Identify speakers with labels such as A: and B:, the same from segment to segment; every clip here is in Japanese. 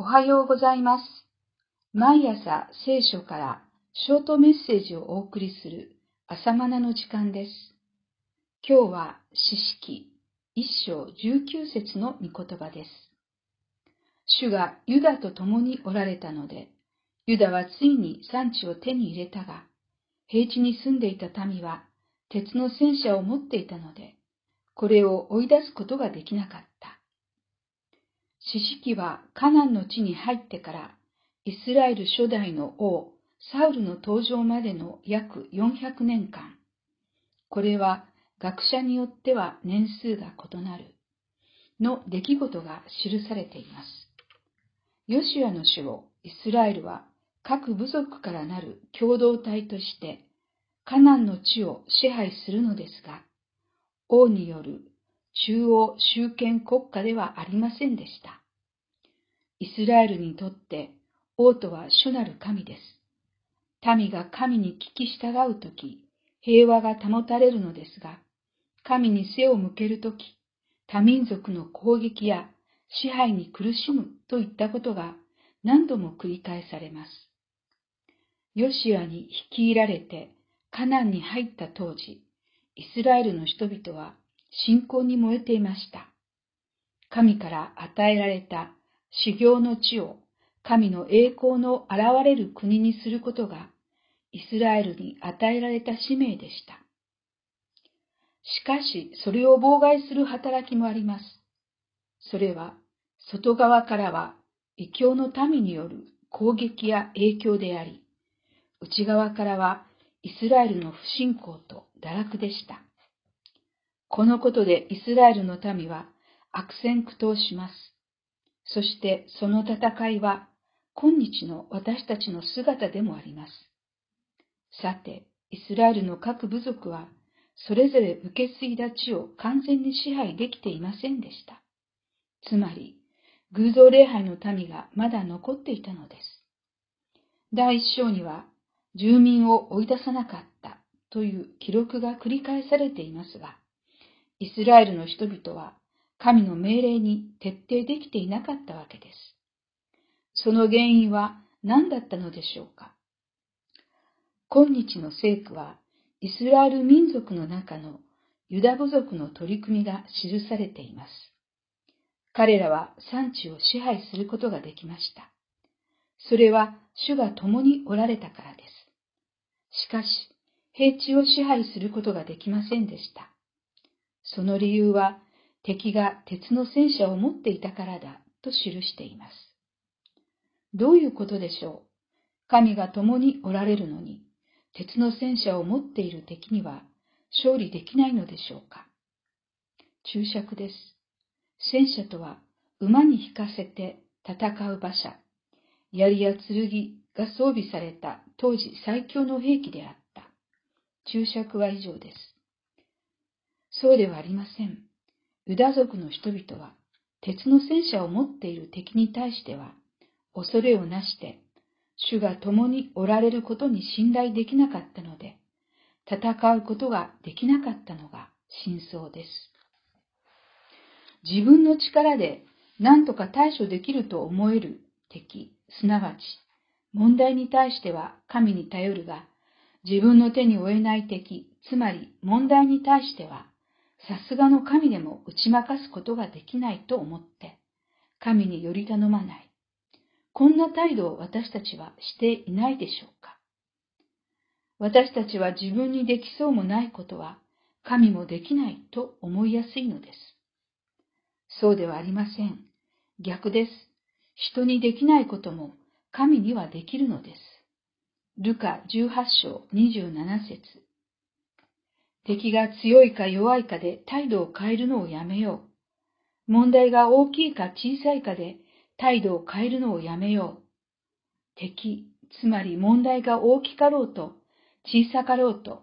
A: おはようございます。毎朝聖書からショートメッセージをお送りする朝マナの時間です。今日は詩式一章十九節の御言葉です。主がユダと共におられたので、ユダはついに産地を手に入れたが、平地に住んでいた民は鉄の戦車を持っていたので、これを追い出すことができなかった。四式はカナンの地に入ってから、イスラエル初代の王、サウルの登場までの約400年間。これは学者によっては年数が異なる、の出来事が記されています。ヨシュアの主をイスラエルは各部族からなる共同体として、カナンの地を支配するのですが、王による中央集権国家ではありませんでした。イスラエルにとって王とは主なる神です。民が神に聞き従うとき、平和が保たれるのですが、神に背を向けるとき、多民族の攻撃や支配に苦しむといったことが何度も繰り返されます。ヨシアに率いられてカナンに入った当時、イスラエルの人々は信仰に燃えていました。神から与えられた修行の地を神の栄光の現れる国にすることがイスラエルに与えられた使命でした。しかし、それを妨害する働きもあります。それは、外側からは異教の民による攻撃や影響であり、内側からはイスラエルの不信仰と堕落でした。このことでイスラエルの民は悪戦苦闘します。そしてその戦いは今日の私たちの姿でもあります。さて、イスラエルの各部族はそれぞれ受け継いだ地を完全に支配できていませんでした。つまり、偶像礼拝の民がまだ残っていたのです。第一章には、住民を追い出さなかったという記録が繰り返されていますが、イスラエルの人々は神の命令に徹底できていなかったわけです。その原因は何だったのでしょうか？今日の聖句はイスラエル民族の中のユダ部族の取り組みが記されています。彼らは産地を支配することができました。それは主が共におられたからです。しかし、平地を支配することができませんでした。その理由は敵が鉄の戦車を持っていたからだと記しています。どういうことでしょう？神が共におられるのに、鉄の戦車を持っている敵には勝利できないのでしょうか？注釈です。戦車とは馬に引かせて戦う馬車、槍や剣が装備された当時最強の兵器であった。注釈は以上です。そうではありません。ユダ族の人々は鉄の戦車を持っている敵に対しては恐れをなして主が共におられることに信頼できなかったので戦うことができなかったのが真相です。自分の力で何とか対処できると思える敵、すなわち問題に対しては神に頼るが自分の手に負えない敵、つまり問題に対してはさすがの神でも打ち負かすことができないと思って、神により頼まない。こんな態度を私たちはしていないでしょうか私たちは自分にできそうもないことは神もできないと思いやすいのです。そうではありません。逆です。人にできないことも神にはできるのです。ルカ18章27節敵が強いか弱いかで態度を変えるのをやめよう。問題が大きいか小さいかで態度を変えるのをやめよう。敵、つまり問題が大きかろうと小さかろうと、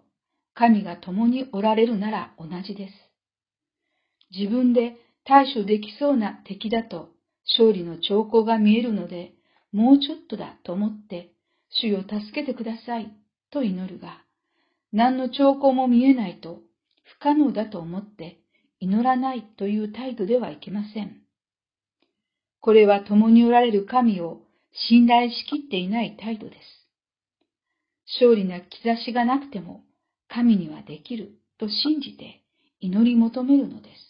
A: 神が共におられるなら同じです。自分で対処できそうな敵だと勝利の兆候が見えるので、もうちょっとだと思って、主よ助けてくださいと祈るが、何の兆候も見えないと不可能だと思って祈らないという態度ではいけません。これは共におられる神を信頼しきっていない態度です。勝利な兆しがなくても神にはできると信じて祈り求めるのです。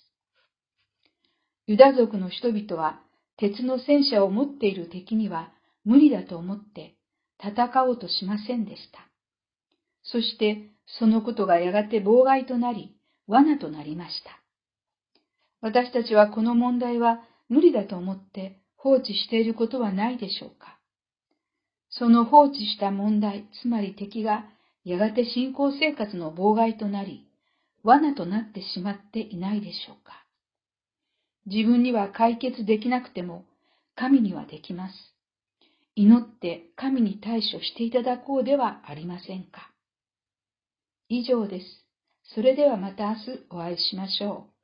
A: ユダ族の人々は鉄の戦車を持っている敵には無理だと思って戦おうとしませんでした。そしてそのことがやがて妨害となり、罠となりました。私たちはこの問題は無理だと思って放置していることはないでしょうかその放置した問題、つまり敵がやがて信仰生活の妨害となり、罠となってしまっていないでしょうか自分には解決できなくても、神にはできます。祈って神に対処していただこうではありませんか。以上です。それではまた明日お会いしましょう。